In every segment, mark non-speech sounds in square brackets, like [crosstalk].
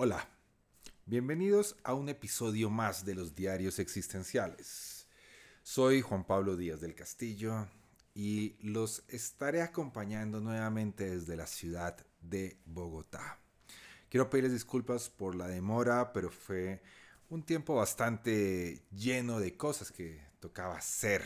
Hola, bienvenidos a un episodio más de los Diarios Existenciales. Soy Juan Pablo Díaz del Castillo y los estaré acompañando nuevamente desde la ciudad de Bogotá. Quiero pedirles disculpas por la demora, pero fue un tiempo bastante lleno de cosas que tocaba hacer.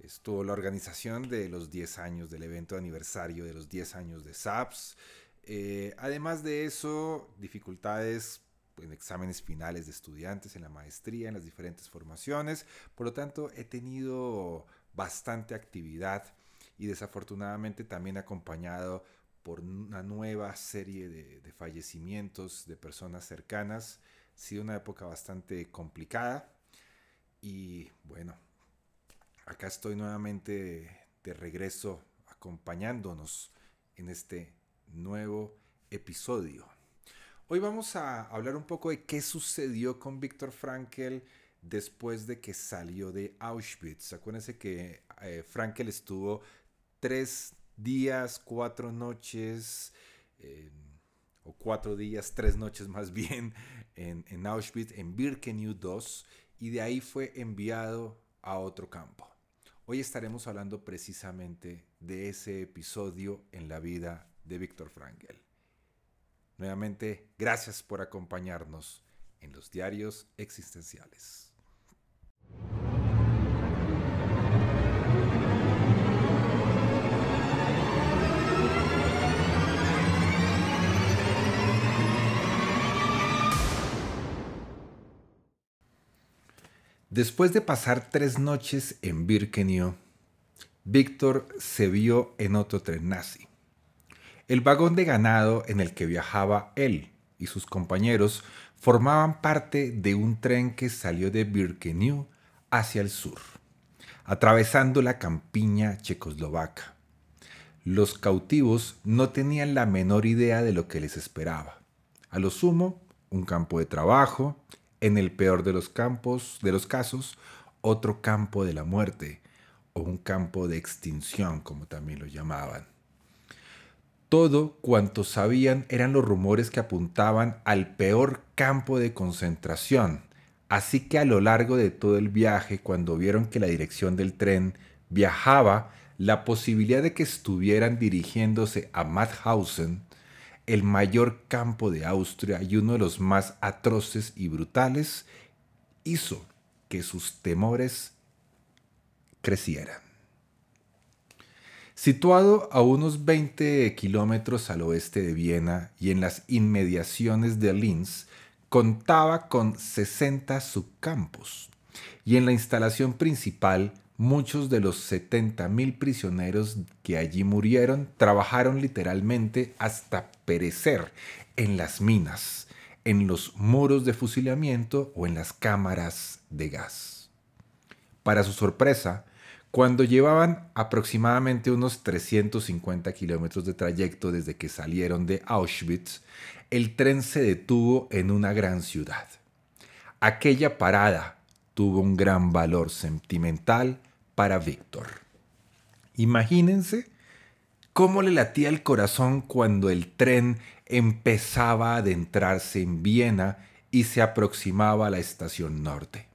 Estuvo la organización de los 10 años del evento aniversario de los 10 años de SAPS eh, además de eso, dificultades en exámenes finales de estudiantes, en la maestría, en las diferentes formaciones. Por lo tanto, he tenido bastante actividad y desafortunadamente también acompañado por una nueva serie de, de fallecimientos de personas cercanas. Ha sido una época bastante complicada y bueno, acá estoy nuevamente de regreso acompañándonos en este nuevo episodio. Hoy vamos a hablar un poco de qué sucedió con Víctor Frankl después de que salió de Auschwitz. Acuérdense que eh, Frankl estuvo tres días, cuatro noches, o cuatro días, tres noches más bien, en, en Auschwitz, en Birkenau 2, y de ahí fue enviado a otro campo. Hoy estaremos hablando precisamente de ese episodio en la vida de Víctor Frankl. Nuevamente, gracias por acompañarnos en los diarios existenciales. Después de pasar tres noches en Birkenau, Víctor se vio en otro tren nazi. El vagón de ganado en el que viajaba él y sus compañeros formaban parte de un tren que salió de Birkenau hacia el sur, atravesando la campiña checoslovaca. Los cautivos no tenían la menor idea de lo que les esperaba. A lo sumo, un campo de trabajo, en el peor de los campos, de los casos, otro campo de la muerte o un campo de extinción, como también lo llamaban. Todo cuanto sabían eran los rumores que apuntaban al peor campo de concentración. Así que a lo largo de todo el viaje, cuando vieron que la dirección del tren viajaba, la posibilidad de que estuvieran dirigiéndose a Mauthausen, el mayor campo de Austria y uno de los más atroces y brutales, hizo que sus temores crecieran. Situado a unos 20 kilómetros al oeste de Viena y en las inmediaciones de Linz, contaba con 60 subcampos. Y en la instalación principal, muchos de los 70.000 prisioneros que allí murieron trabajaron literalmente hasta perecer en las minas, en los muros de fusilamiento o en las cámaras de gas. Para su sorpresa, cuando llevaban aproximadamente unos 350 kilómetros de trayecto desde que salieron de Auschwitz, el tren se detuvo en una gran ciudad. Aquella parada tuvo un gran valor sentimental para Víctor. Imagínense cómo le latía el corazón cuando el tren empezaba a adentrarse en Viena y se aproximaba a la estación norte.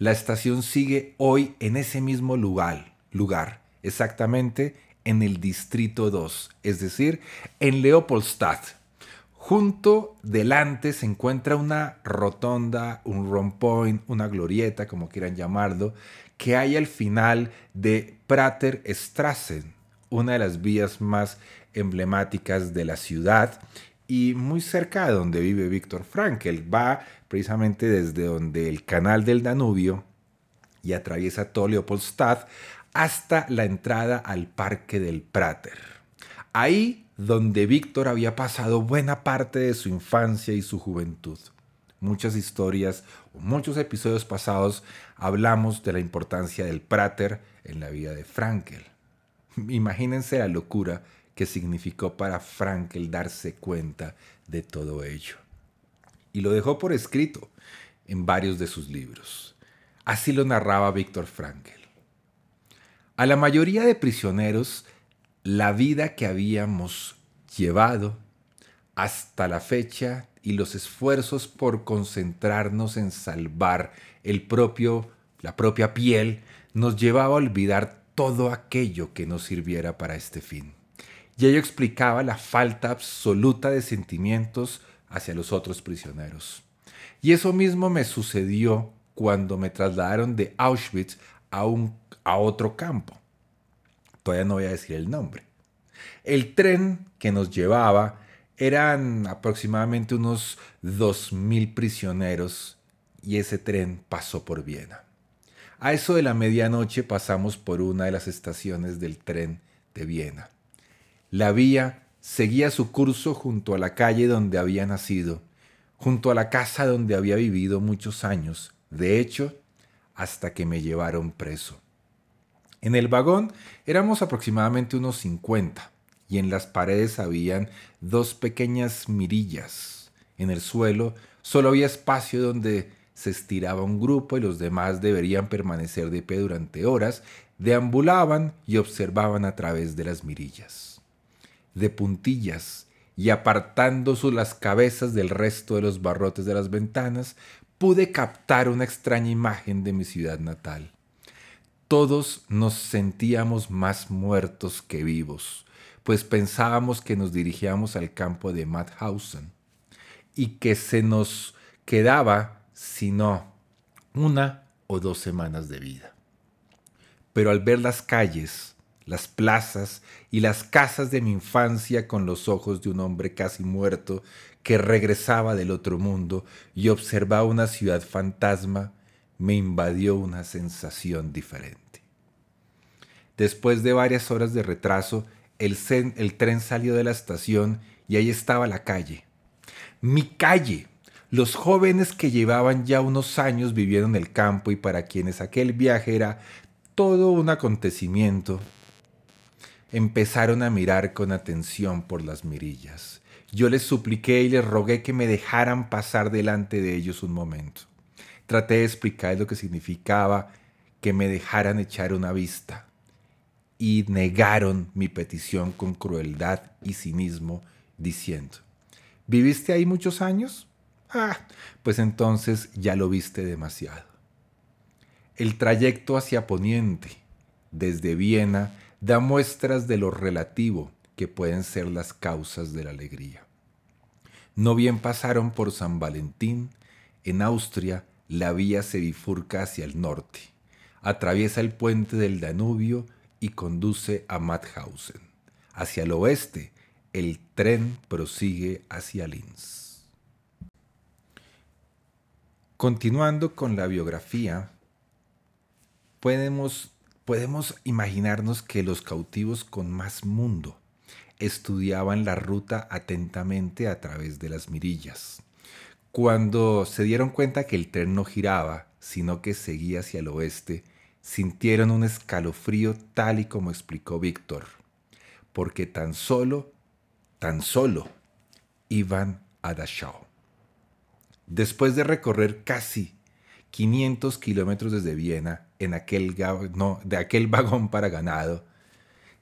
La estación sigue hoy en ese mismo lugar, lugar, exactamente en el Distrito 2, es decir, en Leopoldstadt. Junto delante se encuentra una rotonda, un rompoint, una glorieta, como quieran llamarlo, que hay al final de Prater Strassen, una de las vías más emblemáticas de la ciudad y muy cerca de donde vive Víctor Frankl. Va precisamente desde donde el canal del Danubio y atraviesa todo Leopoldstadt hasta la entrada al Parque del Prater. Ahí donde Víctor había pasado buena parte de su infancia y su juventud. Muchas historias muchos episodios pasados hablamos de la importancia del Prater en la vida de Frankel. Imagínense la locura que significó para Frankel darse cuenta de todo ello. Y lo dejó por escrito en varios de sus libros. Así lo narraba Víctor Frankel. A la mayoría de prisioneros, la vida que habíamos llevado hasta la fecha y los esfuerzos por concentrarnos en salvar el propio, la propia piel nos llevaba a olvidar todo aquello que nos sirviera para este fin. Y ello explicaba la falta absoluta de sentimientos hacia los otros prisioneros. Y eso mismo me sucedió cuando me trasladaron de Auschwitz a, un, a otro campo. Todavía no voy a decir el nombre. El tren que nos llevaba eran aproximadamente unos 2.000 prisioneros y ese tren pasó por Viena. A eso de la medianoche pasamos por una de las estaciones del tren de Viena. La vía seguía su curso junto a la calle donde había nacido, junto a la casa donde había vivido muchos años, de hecho, hasta que me llevaron preso. En el vagón éramos aproximadamente unos 50 y en las paredes habían dos pequeñas mirillas. En el suelo solo había espacio donde se estiraba un grupo y los demás deberían permanecer de pie durante horas, deambulaban y observaban a través de las mirillas. De puntillas y apartando las cabezas del resto de los barrotes de las ventanas, pude captar una extraña imagen de mi ciudad natal. Todos nos sentíamos más muertos que vivos, pues pensábamos que nos dirigíamos al campo de Mauthausen y que se nos quedaba, sino una o dos semanas de vida. Pero al ver las calles, las plazas y las casas de mi infancia con los ojos de un hombre casi muerto que regresaba del otro mundo y observaba una ciudad fantasma, me invadió una sensación diferente. Después de varias horas de retraso, el, tren salió de la estación y ahí estaba la calle. Mi calle. Los jóvenes que llevaban ya unos años viviendo en el campo y para quienes aquel viaje era todo un acontecimiento, empezaron a mirar con atención por las mirillas. Yo les supliqué y les rogué que me dejaran pasar delante de ellos un momento. Traté de explicar lo que significaba que me dejaran echar una vista. Y negaron mi petición con crueldad y cinismo, diciendo, ¿viviste ahí muchos años? Ah, pues entonces ya lo viste demasiado. El trayecto hacia Poniente, desde Viena, da muestras de lo relativo que pueden ser las causas de la alegría. No bien pasaron por San Valentín, en Austria la vía se bifurca hacia el norte, atraviesa el puente del Danubio y conduce a Mauthausen. Hacia el oeste, el tren prosigue hacia Linz. Continuando con la biografía, podemos, podemos imaginarnos que los cautivos con más mundo estudiaban la ruta atentamente a través de las mirillas cuando se dieron cuenta que el tren no giraba, sino que seguía hacia el oeste, sintieron un escalofrío tal y como explicó Víctor, porque tan solo, tan solo iban a Dachau. Después de recorrer casi 500 kilómetros desde Viena en aquel, no, de aquel vagón para ganado,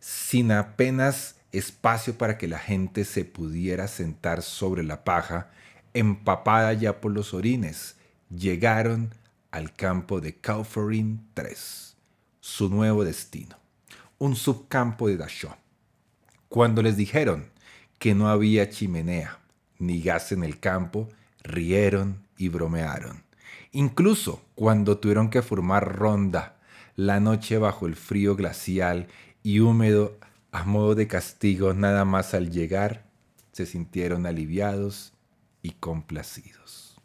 sin apenas espacio para que la gente se pudiera sentar sobre la paja, empapada ya por los orines, llegaron al campo de Kaufering 3, su nuevo destino, un subcampo de Dachau. Cuando les dijeron que no había chimenea ni gas en el campo, rieron y bromearon. Incluso cuando tuvieron que formar ronda la noche bajo el frío glacial y húmedo a modo de castigo nada más al llegar, se sintieron aliviados y complacidos.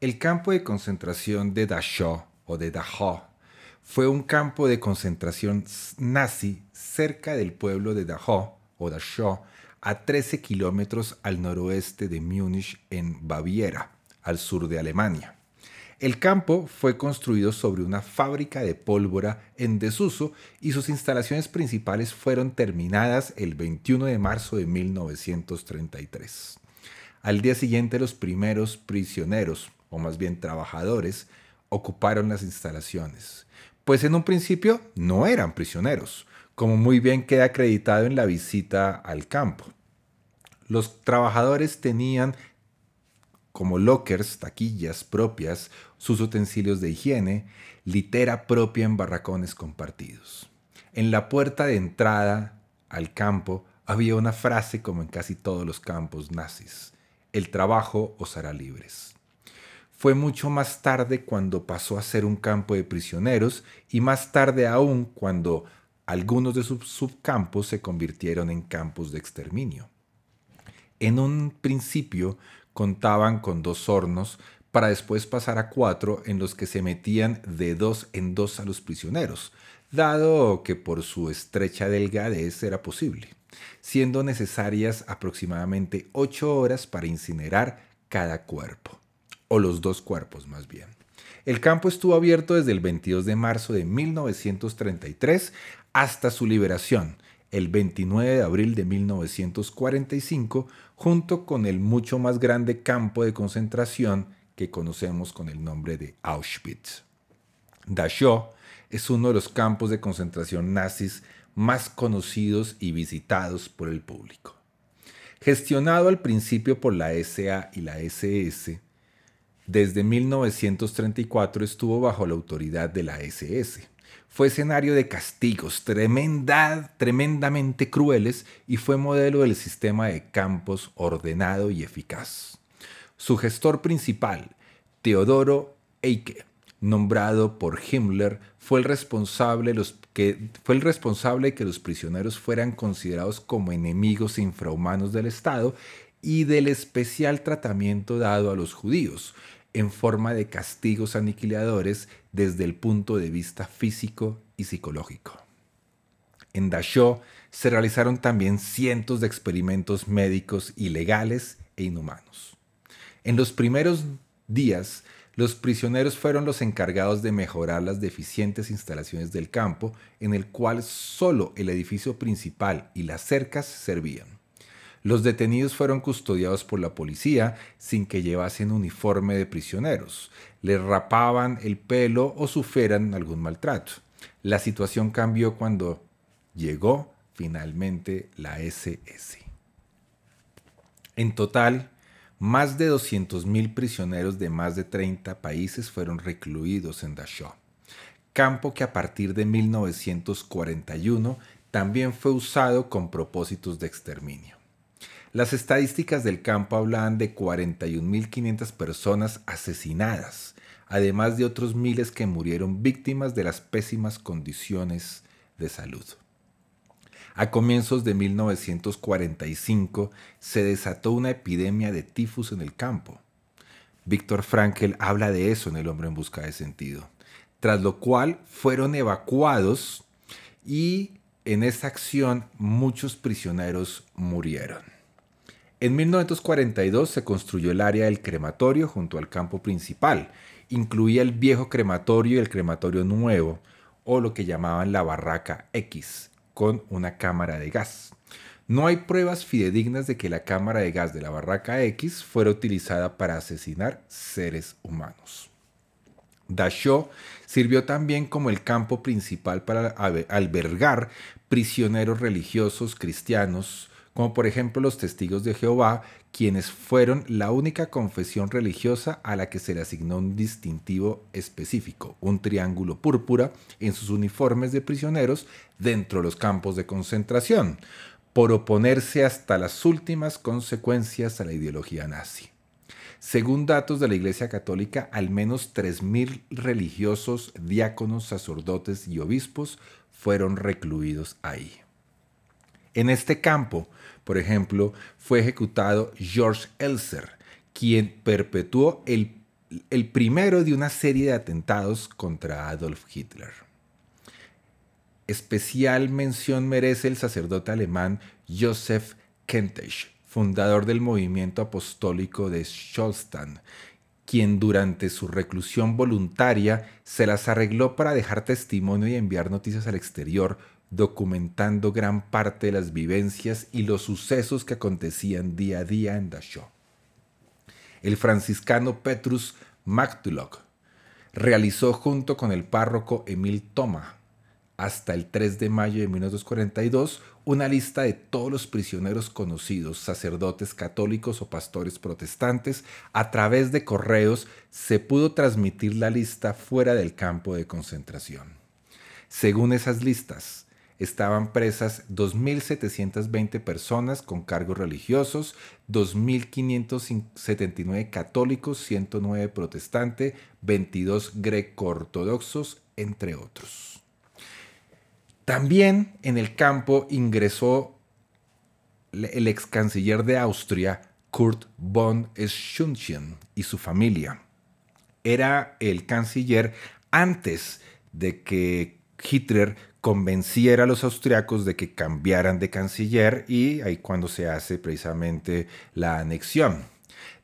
El campo de concentración de Dachau o de Dachau fue un campo de concentración nazi cerca del pueblo de Dachau o Dachau, a 13 kilómetros al noroeste de Múnich, en Baviera, al sur de Alemania. El campo fue construido sobre una fábrica de pólvora en desuso y sus instalaciones principales fueron terminadas el 21 de marzo de 1933. Al día siguiente los primeros prisioneros, o más bien trabajadores, ocuparon las instalaciones, pues en un principio no eran prisioneros, como muy bien queda acreditado en la visita al campo. Los trabajadores tenían como lockers, taquillas propias, sus utensilios de higiene, litera propia en barracones compartidos. En la puerta de entrada al campo había una frase como en casi todos los campos nazis, el trabajo os hará libres. Fue mucho más tarde cuando pasó a ser un campo de prisioneros y más tarde aún cuando algunos de sus subcampos se convirtieron en campos de exterminio. En un principio contaban con dos hornos para después pasar a cuatro en los que se metían de dos en dos a los prisioneros, dado que por su estrecha delgadez era posible, siendo necesarias aproximadamente ocho horas para incinerar cada cuerpo, o los dos cuerpos más bien. El campo estuvo abierto desde el 22 de marzo de 1933 hasta su liberación, el 29 de abril de 1945, junto con el mucho más grande campo de concentración que conocemos con el nombre de Auschwitz. Dachau es uno de los campos de concentración nazis más conocidos y visitados por el público. Gestionado al principio por la SA y la SS, desde 1934 estuvo bajo la autoridad de la SS fue escenario de castigos tremenda, tremendamente crueles y fue modelo del sistema de campos ordenado y eficaz. Su gestor principal, Teodoro Eike, nombrado por Himmler, fue el responsable, que, fue el responsable de que los prisioneros fueran considerados como enemigos infrahumanos del Estado y del especial tratamiento dado a los judíos, en forma de castigos aniquiladores desde el punto de vista físico y psicológico. En Dachau se realizaron también cientos de experimentos médicos ilegales e inhumanos. En los primeros días, los prisioneros fueron los encargados de mejorar las deficientes instalaciones del campo, en el cual solo el edificio principal y las cercas servían. Los detenidos fueron custodiados por la policía sin que llevasen uniforme de prisioneros. Les rapaban el pelo o sufrieran algún maltrato. La situación cambió cuando llegó finalmente la SS. En total, más de 200.000 prisioneros de más de 30 países fueron recluidos en Dachau, campo que a partir de 1941 también fue usado con propósitos de exterminio. Las estadísticas del campo hablan de 41.500 personas asesinadas, además de otros miles que murieron víctimas de las pésimas condiciones de salud. A comienzos de 1945 se desató una epidemia de tifus en el campo. Víctor Frankel habla de eso en El hombre en busca de sentido, tras lo cual fueron evacuados y en esa acción muchos prisioneros murieron. En 1942 se construyó el área del crematorio junto al campo principal. Incluía el viejo crematorio y el crematorio nuevo, o lo que llamaban la barraca X, con una cámara de gas. No hay pruebas fidedignas de que la cámara de gas de la barraca X fuera utilizada para asesinar seres humanos. Dachau sirvió también como el campo principal para albergar prisioneros religiosos cristianos, como por ejemplo los testigos de Jehová, quienes fueron la única confesión religiosa a la que se le asignó un distintivo específico, un triángulo púrpura en sus uniformes de prisioneros dentro de los campos de concentración, por oponerse hasta las últimas consecuencias a la ideología nazi. Según datos de la Iglesia Católica, al menos 3.000 religiosos, diáconos, sacerdotes y obispos fueron recluidos ahí. En este campo, por ejemplo, fue ejecutado George Elser, quien perpetuó el, el primero de una serie de atentados contra Adolf Hitler. Especial mención merece el sacerdote alemán Joseph Kentisch, fundador del movimiento apostólico de Scholstan, quien durante su reclusión voluntaria se las arregló para dejar testimonio y enviar noticias al exterior, documentando gran parte de las vivencias y los sucesos que acontecían día a día en Dachau. El franciscano Petrus Magdulok realizó junto con el párroco Emil Thoma hasta el 3 de mayo de 1942 una lista de todos los prisioneros conocidos, sacerdotes católicos o pastores protestantes. A través de correos se pudo transmitir la lista fuera del campo de concentración. Según esas listas, estaban presas 2.720 personas con cargos religiosos, 2.579 católicos, 109 protestantes, 22 greco-ortodoxos, entre otros. También en el campo ingresó el ex canciller de Austria, Kurt von Schunchen, y su familia. Era el canciller antes de que Hitler convenciera a los austriacos de que cambiaran de canciller y ahí cuando se hace precisamente la anexión.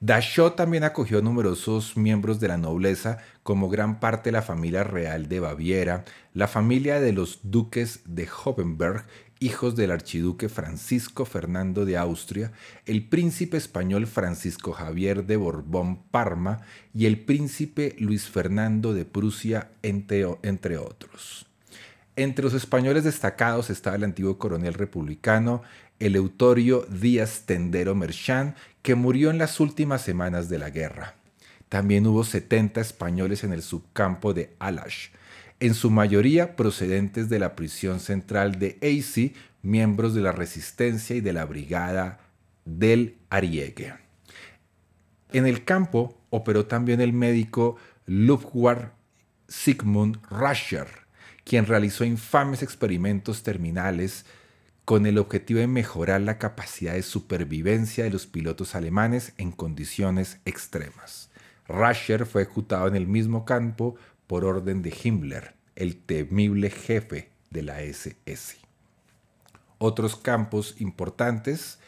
Dachau también acogió numerosos miembros de la nobleza, como gran parte de la familia real de Baviera, la familia de los duques de Hohenberg, hijos del archiduque Francisco Fernando de Austria, el príncipe español Francisco Javier de Borbón Parma y el príncipe Luis Fernando de Prusia, entre, entre otros. Entre los españoles destacados estaba el antiguo coronel republicano Eleutorio Díaz Tendero Merchán, que murió en las últimas semanas de la guerra. También hubo 70 españoles en el subcampo de Alash, en su mayoría procedentes de la prisión central de Eisi, miembros de la resistencia y de la brigada del Ariegue. En el campo operó también el médico Luftwar Sigmund Rascher, quien realizó infames experimentos terminales con el objetivo de mejorar la capacidad de supervivencia de los pilotos alemanes en condiciones extremas. Rascher fue ejecutado en el mismo campo por orden de Himmler, el temible jefe de la SS. Otros campos importantes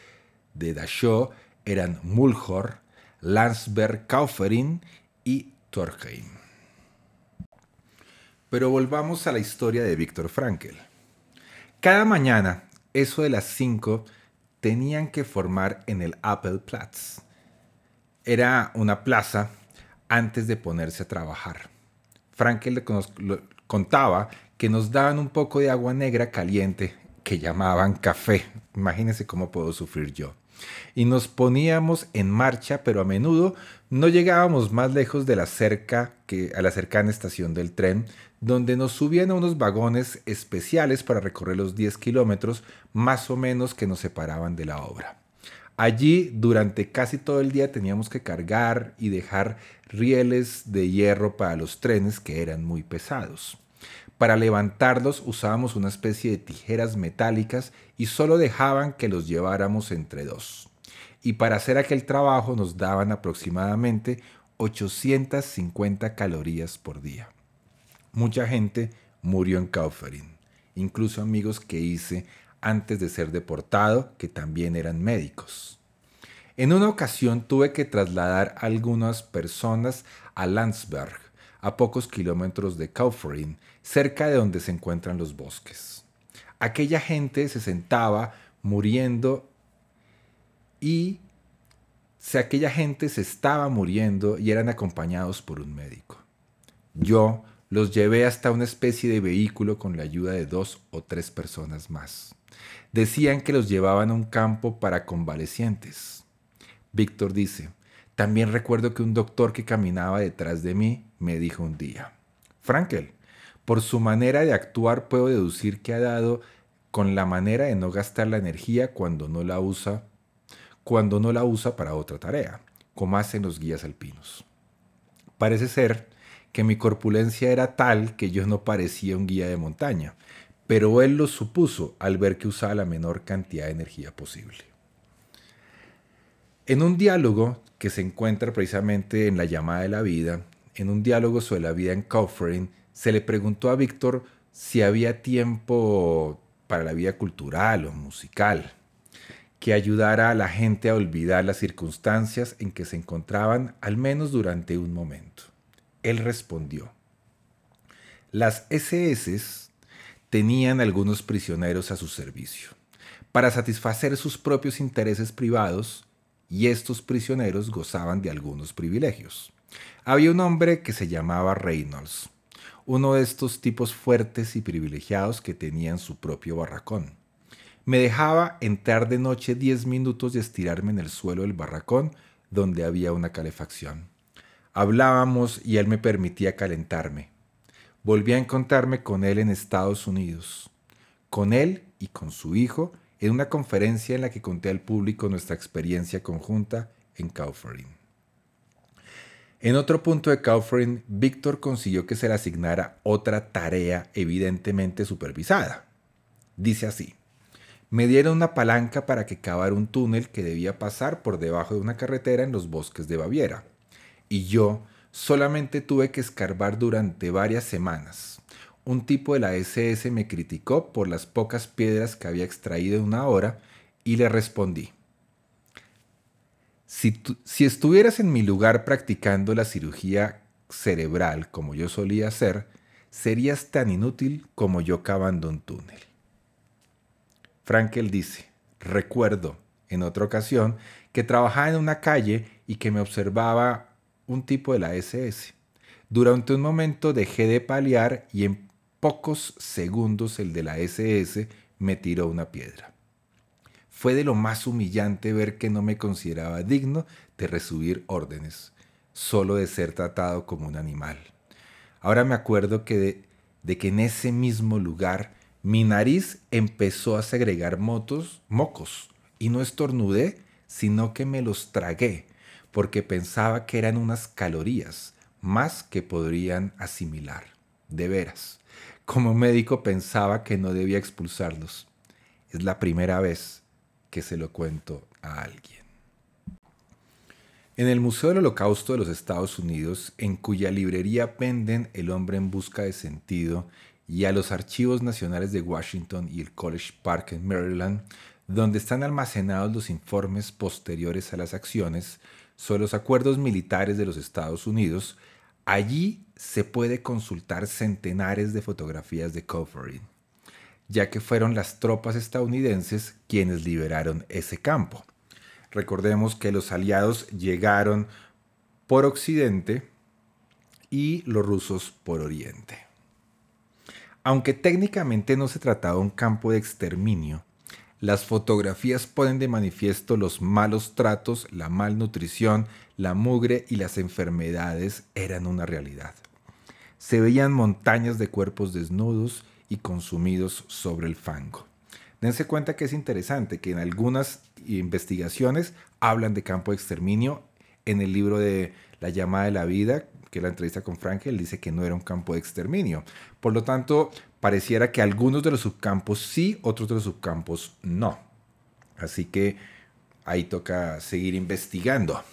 de Dachau eran Mulhor, Landsberg-Kaufering y Torheim. Pero volvamos a la historia de Viktor Frankl. Cada mañana eso de las 5 tenían que formar en el Appelplatz. Era una plaza antes de ponerse a trabajar. Frankel le contaba que nos daban un poco de agua negra caliente que llamaban café. Imagínense cómo puedo sufrir yo. Y nos poníamos en marcha, pero a menudo no llegábamos más lejos de la cerca que a la cercana estación del tren, donde nos subían a unos vagones especiales para recorrer los 10 kilómetros más o menos que nos separaban de la obra. Allí durante casi todo el día teníamos que cargar y dejar rieles de hierro para los trenes que eran muy pesados. Para levantarlos usábamos una especie de tijeras metálicas y solo dejaban que los lleváramos entre dos. Y para hacer aquel trabajo nos daban aproximadamente 850 calorías por día. Mucha gente murió en Kaufering, incluso amigos que hice antes de ser deportado que también eran médicos. En una ocasión tuve que trasladar a algunas personas a Landsberg, a pocos kilómetros de Kaufering, cerca de donde se encuentran los bosques. Aquella gente se sentaba muriendo y si aquella gente se estaba muriendo y eran acompañados por un médico. Yo los llevé hasta una especie de vehículo con la ayuda de dos o tres personas más. Decían que los llevaban a un campo para convalecientes. Víctor dice, también recuerdo que un doctor que caminaba detrás de mí me dijo un día, Frankel, por su manera de actuar puedo deducir que ha dado con la manera de no gastar la energía cuando no la usa, cuando no la usa para otra tarea, como hacen los guías alpinos. Parece ser que mi corpulencia era tal que yo no parecía un guía de montaña, pero él lo supuso al ver que usaba la menor cantidad de energía posible. En un diálogo que se encuentra precisamente en La llamada de la vida, en un diálogo sobre la vida en Kaufering, se le preguntó a Víctor si había tiempo para la vida cultural o musical que ayudara a la gente a olvidar las circunstancias en que se encontraban al menos durante un momento. Él respondió, las SS tenían algunos prisioneros a su servicio para satisfacer sus propios intereses privados y estos prisioneros gozaban de algunos privilegios. Había un hombre que se llamaba Reynolds, uno de estos tipos fuertes y privilegiados que tenían su propio barracón. Me dejaba entrar de noche diez minutos y estirarme en el suelo del barracón donde había una calefacción. Hablábamos y él me permitía calentarme. Volví a encontrarme con él en Estados Unidos. Con él y con su hijo en una conferencia en la que conté al público nuestra experiencia conjunta en Kaufering. En otro punto de Kaufering, Víctor consiguió que se le asignara otra tarea evidentemente supervisada. Dice así, me dieron una palanca para que cavara un túnel que debía pasar por debajo de una carretera en los bosques de Baviera. Y yo solamente tuve que escarbar durante varias semanas. Un tipo de la SS me criticó por las pocas piedras que había extraído en una hora y le respondí, si, estuvieras en mi lugar practicando la cirugía cerebral como yo solía hacer, serías tan inútil como yo cavando un túnel. Frankel dice, recuerdo en otra ocasión que trabajaba en una calle y que me observaba un tipo de la SS. Durante un momento dejé de paliar y en pocos segundos el de la SS me tiró una piedra. Fue de lo más humillante ver que no me consideraba digno de recibir órdenes, solo de ser tratado como un animal. Ahora me acuerdo que de, de que en ese mismo lugar mi nariz empezó a segregar motos, mocos y no estornudé, sino que me los tragué, porque pensaba que eran unas calorías más que podrían asimilar. De veras, como médico pensaba que no debía expulsarlos. Es la primera vez que se lo cuento a alguien. En el Museo del Holocausto de los Estados Unidos, en cuya librería penden El hombre en busca de sentido y a los archivos nacionales de Washington y el College Park en Maryland, donde están almacenados los informes posteriores a las acciones sobre los acuerdos militares de los Estados Unidos, allí se puede consultar centenares de fotografías de Covering ya que fueron las tropas estadounidenses quienes liberaron ese campo. Recordemos que los aliados llegaron por occidente y los rusos por oriente. Aunque técnicamente no se trataba de un campo de exterminio, las fotografías ponen de manifiesto los malos tratos, la malnutrición, la mugre y las enfermedades eran una realidad. Se veían montañas de cuerpos desnudos y consumidos sobre el fango. Dense cuenta que es interesante que en algunas investigaciones hablan de campo de exterminio. En el libro de La llamada de la vida, que la entrevista con Frankel, dice que no era un campo de exterminio. Por lo tanto, pareciera que algunos de los subcampos sí, otros de los subcampos no. Así que ahí toca seguir investigando.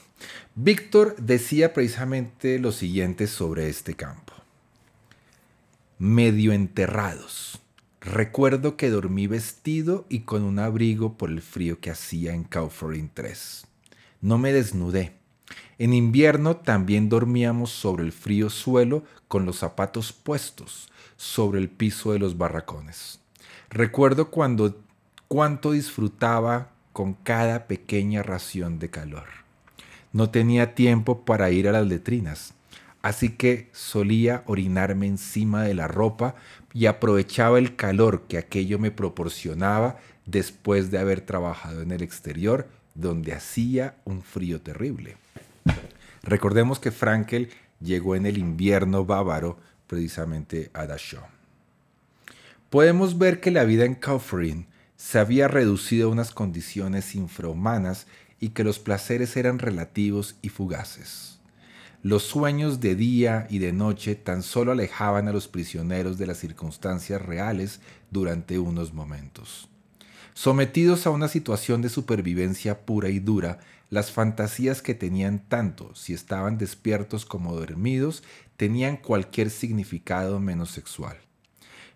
Víctor decía precisamente lo siguiente sobre este campo medio enterrados. Recuerdo que dormí vestido y con un abrigo por el frío que hacía en Kaufering 3. No me desnudé. En invierno también dormíamos sobre el frío suelo con los zapatos puestos sobre el piso de los barracones. Recuerdo cuando cuánto disfrutaba con cada pequeña ración de calor. No tenía tiempo para ir a las letrinas así que solía orinarme encima de la ropa y aprovechaba el calor que aquello me proporcionaba después de haber trabajado en el exterior, donde hacía un frío terrible. Recordemos que Frankel llegó en el invierno bávaro precisamente a Dachau. Podemos ver que la vida en Kaufering se había reducido a unas condiciones infrahumanas y que los placeres eran relativos y fugaces. Los sueños de día y de noche tan solo alejaban a los prisioneros de las circunstancias reales durante unos momentos. Sometidos a una situación de supervivencia pura y dura, las fantasías que tenían tanto si estaban despiertos como dormidos tenían cualquier significado menos sexual.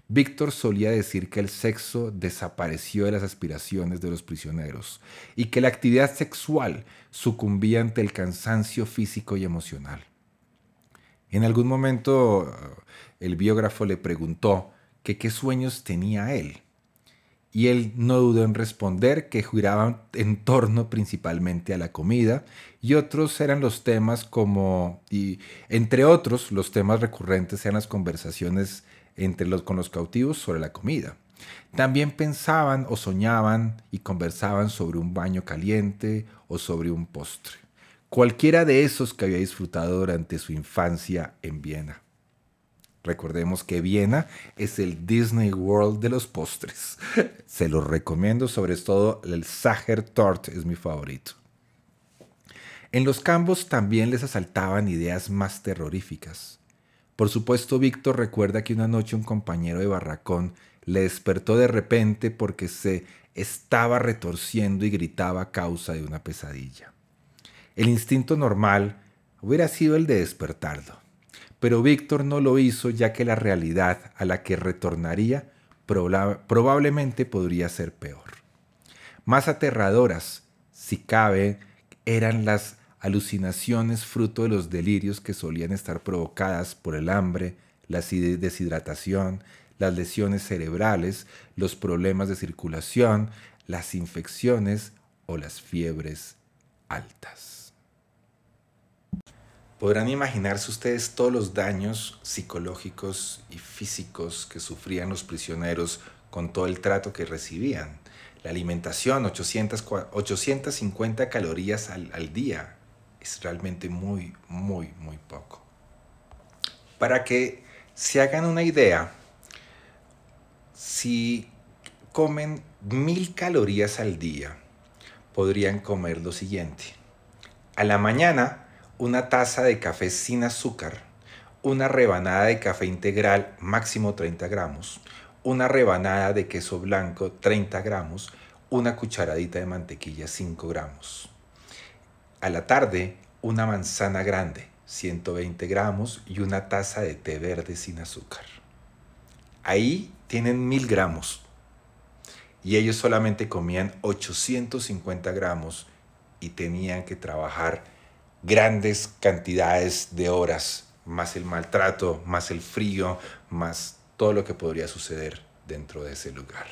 Víctor solía decir que el sexo desapareció de las aspiraciones de los prisioneros y que la actividad sexual sucumbía ante el cansancio físico y emocional. En algún momento el biógrafo le preguntó que qué sueños tenía él y él no dudó en responder que giraban en torno principalmente a la comida y otros eran los temas como, y entre otros, los temas recurrentes eran las conversaciones entre los, con los cautivos sobre la comida. También pensaban o soñaban y conversaban sobre un baño caliente o sobre un postre. Cualquiera de esos que había disfrutado durante su infancia en Viena. Recordemos que Viena es el Disney World de los postres. [laughs] Se los recomiendo, sobre todo el Sacher Tort es mi favorito. En los campos también les asaltaban ideas más terroríficas. Por supuesto, Víctor recuerda que una noche un compañero de barracón le despertó de repente porque se estaba retorciendo y gritaba a causa de una pesadilla. El instinto normal hubiera sido el de despertarlo pero Víctor no lo hizo ya que la realidad a la que retornaría probablemente podría ser peor. Más aterradoras, si cabe, eran las alucinaciones fruto de los delirios que solían estar provocadas por el hambre, la deshidratación, las lesiones cerebrales, los problemas de circulación, las infecciones o las fiebres altas. Podrán imaginarse ustedes todos los daños psicológicos y físicos que sufrían los prisioneros con todo el trato que recibían. La alimentación, 800, 850 calorías al, al día, es realmente muy, muy, muy poco. Para que se hagan una idea, si comen mil calorías al día, podrían comer lo siguiente. A la mañana, una taza de café sin azúcar, una rebanada de café integral máximo 30 gramos, una rebanada de queso blanco 30 gramos, una cucharadita de mantequilla 5 gramos. A la tarde, una manzana grande 120 gramos y una taza de té verde sin azúcar. Ahí tienen mil gramos y ellos solamente comían 850 gramos y tenían que trabajar grandes cantidades de horas, más el maltrato, más el frío, más todo lo que podría suceder dentro de ese lugar.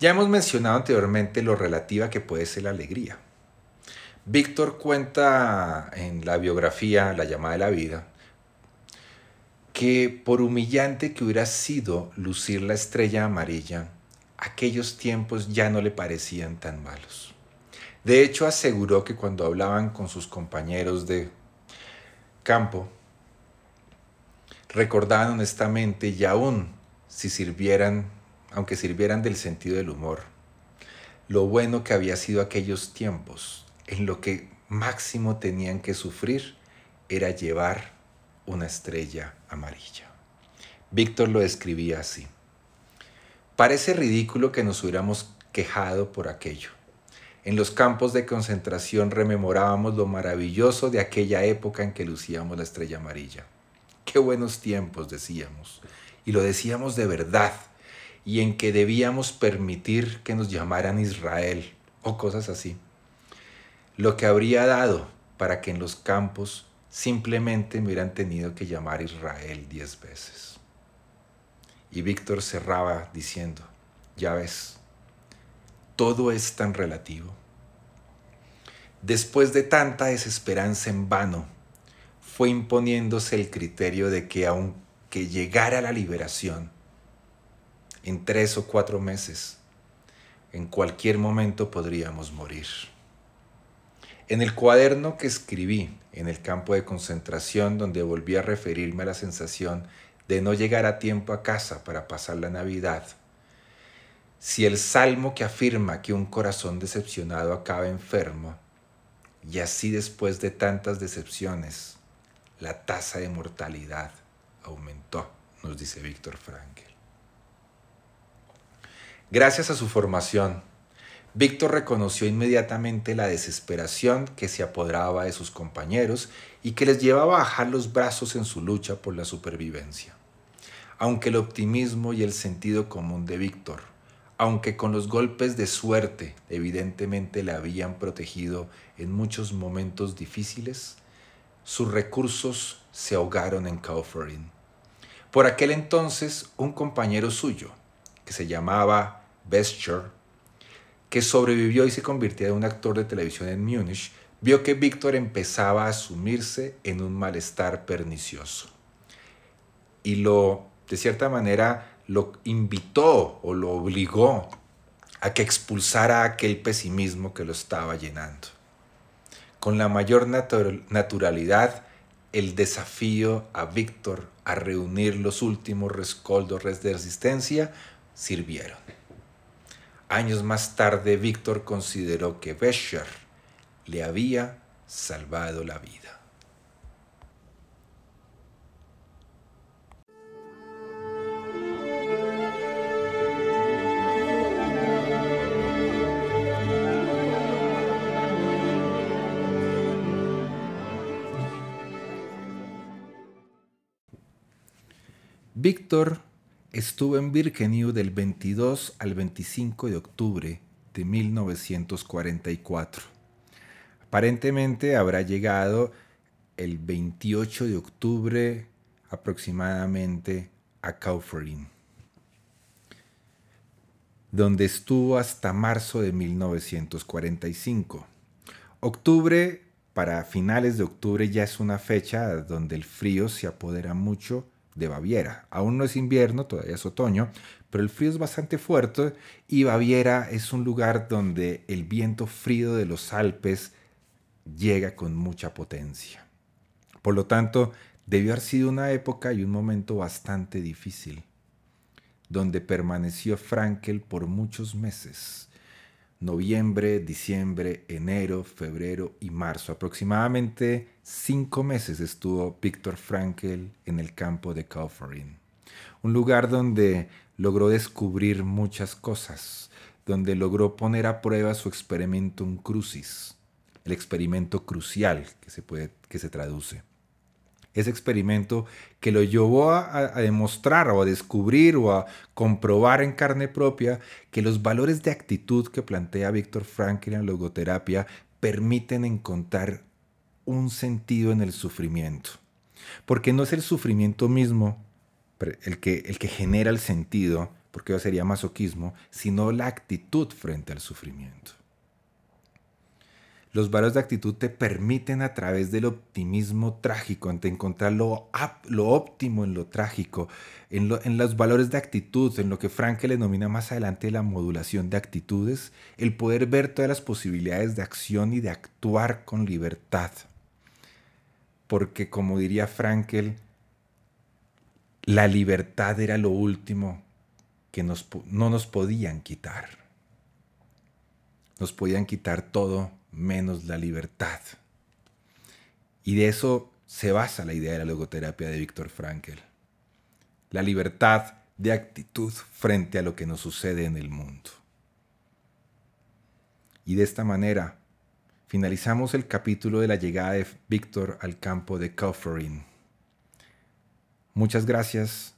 Ya hemos mencionado anteriormente lo relativa que puede ser la alegría. Víctor cuenta en la biografía La llamada de la vida que por humillante que hubiera sido lucir la estrella amarilla, aquellos tiempos ya no le parecían tan malos. De hecho, aseguró que cuando hablaban con sus compañeros de campo, recordaban honestamente y aún si sirvieran, aunque sirvieran del sentido del humor, lo bueno que había sido aquellos tiempos en lo que máximo tenían que sufrir era llevar una estrella amarilla. Víctor lo describía así. Parece ridículo que nos hubiéramos quejado por aquello en los campos de concentración rememorábamos lo maravilloso de aquella época en que lucíamos la estrella amarilla. Qué buenos tiempos, decíamos. Y lo decíamos de verdad. Y en que debíamos permitir que nos llamaran Israel o cosas así. Lo que habría dado para que en los campos simplemente me hubieran tenido que llamar Israel diez veces. Y Víctor cerraba diciendo, ya ves, todo es tan relativo. Después de tanta desesperanza en vano, fue imponiéndose el criterio de que aunque llegara la liberación, en tres o cuatro meses, en cualquier momento podríamos morir. En el cuaderno que escribí en el campo de concentración, donde volví a referirme a la sensación de no llegar a tiempo a casa para pasar la Navidad, si el salmo que afirma que un corazón decepcionado acaba enfermo, y así después de tantas decepciones, la tasa de mortalidad aumentó, nos dice Víctor Frankel. Gracias a su formación, Víctor reconoció inmediatamente la desesperación que se apoderaba de sus compañeros y que les llevaba a bajar los brazos en su lucha por la supervivencia. aunque el optimismo y el sentido común de Víctor, aunque con los golpes de suerte evidentemente le habían protegido en muchos momentos difíciles, sus recursos se ahogaron en Kauferin. Por aquel entonces, un compañero suyo, que se llamaba Bescher, que sobrevivió y se convirtió en un actor de televisión en Múnich, vio que Víctor empezaba a sumirse en un malestar pernicioso. Y lo, de cierta manera, lo invitó o lo obligó a que expulsara aquel pesimismo que lo estaba llenando. Con la mayor naturalidad, el desafío a Víctor a reunir los últimos rescoldos de resistencia sirvieron. Años más tarde, Víctor consideró que Bescher le había salvado la vida. Víctor estuvo en Birkenau del 22 al 25 de octubre de 1944. Aparentemente habrá llegado el 28 de octubre aproximadamente a Kaufering, donde estuvo hasta marzo de 1945. Octubre, para finales de octubre, ya es una fecha donde el frío se apodera mucho de Baviera. Aún no es invierno, todavía es otoño, pero el frío es bastante fuerte y Baviera es un lugar donde el viento frío de los Alpes llega con mucha potencia. Por lo tanto, debió haber sido una época y un momento bastante difícil, donde permaneció Frankel por muchos meses noviembre, diciembre, enero, febrero y marzo. Aproximadamente cinco meses estuvo Víctor Frankel en el campo de Kaufering. Un lugar donde logró descubrir muchas cosas, donde logró poner a prueba su experimento crucis, el experimento crucial que se, puede, que se traduce ese experimento que lo llevó a, demostrar o a descubrir o a comprobar en carne propia que los valores de actitud que plantea Víctor Frankl en logoterapia permiten encontrar un sentido en el sufrimiento. Porque no es el sufrimiento mismo el que, el que genera el sentido, porque eso sería masoquismo, sino la actitud frente al sufrimiento. Los valores de actitud te permiten a través del optimismo trágico, ante encontrar lo, óptimo en lo trágico, en, en, los valores de actitud, en lo que Frank le denomina más adelante la modulación de actitudes, el poder ver todas las posibilidades de acción y de actuar con libertad. Porque como diría Frankel, la libertad era lo último que no nos podían quitar. Nos podían quitar todo menos la libertad. Y de eso se basa la idea de la logoterapia de Víctor Frankl. La libertad de actitud frente a lo que nos sucede en el mundo. Y de esta manera finalizamos el capítulo de la llegada de Víctor al campo de Kaufering. Muchas gracias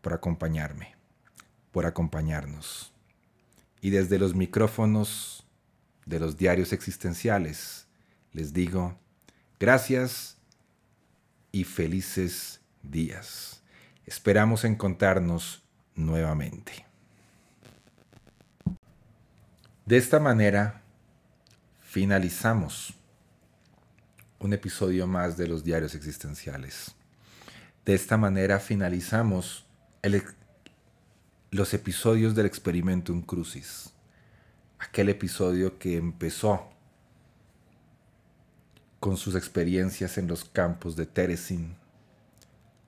por acompañarme, por acompañarnos. Y desde los micrófonos de los diarios existenciales, les digo gracias y felices días. Esperamos encontrarnos nuevamente. De esta manera, finalizamos un episodio más de los diarios existenciales. De esta manera finalizamos los episodios del experimento en Crucis aquel episodio que empezó con sus experiencias en los campos de Teresin,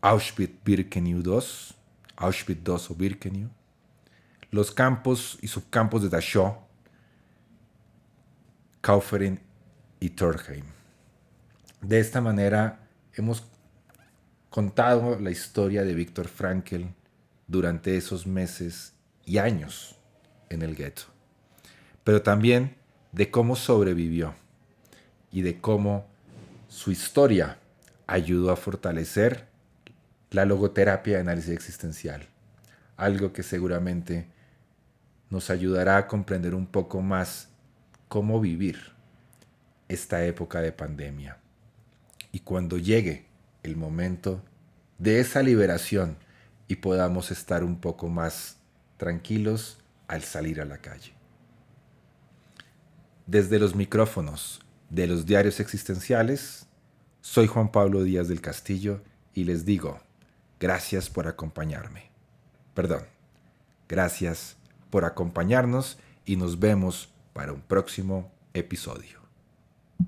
Auschwitz-Birkenau II, Auschwitz II o Birkenau, los campos y subcampos de Dachau, Kaufering y Torheim. De esta manera hemos contado la historia de Viktor Frankl durante esos meses y años en el gueto pero también de cómo sobrevivió y de cómo su historia ayudó a fortalecer la logoterapia de análisis existencial, algo que seguramente nos ayudará a comprender un poco más cómo vivir esta época de pandemia. Y cuando llegue el momento de esa liberación y podamos estar un poco más tranquilos al salir a la calle. Desde los micrófonos de los diarios existenciales, soy Juan Pablo Díaz del Castillo y les digo, gracias por acompañarme. Perdón, gracias por acompañarnos y nos vemos para un próximo episodio.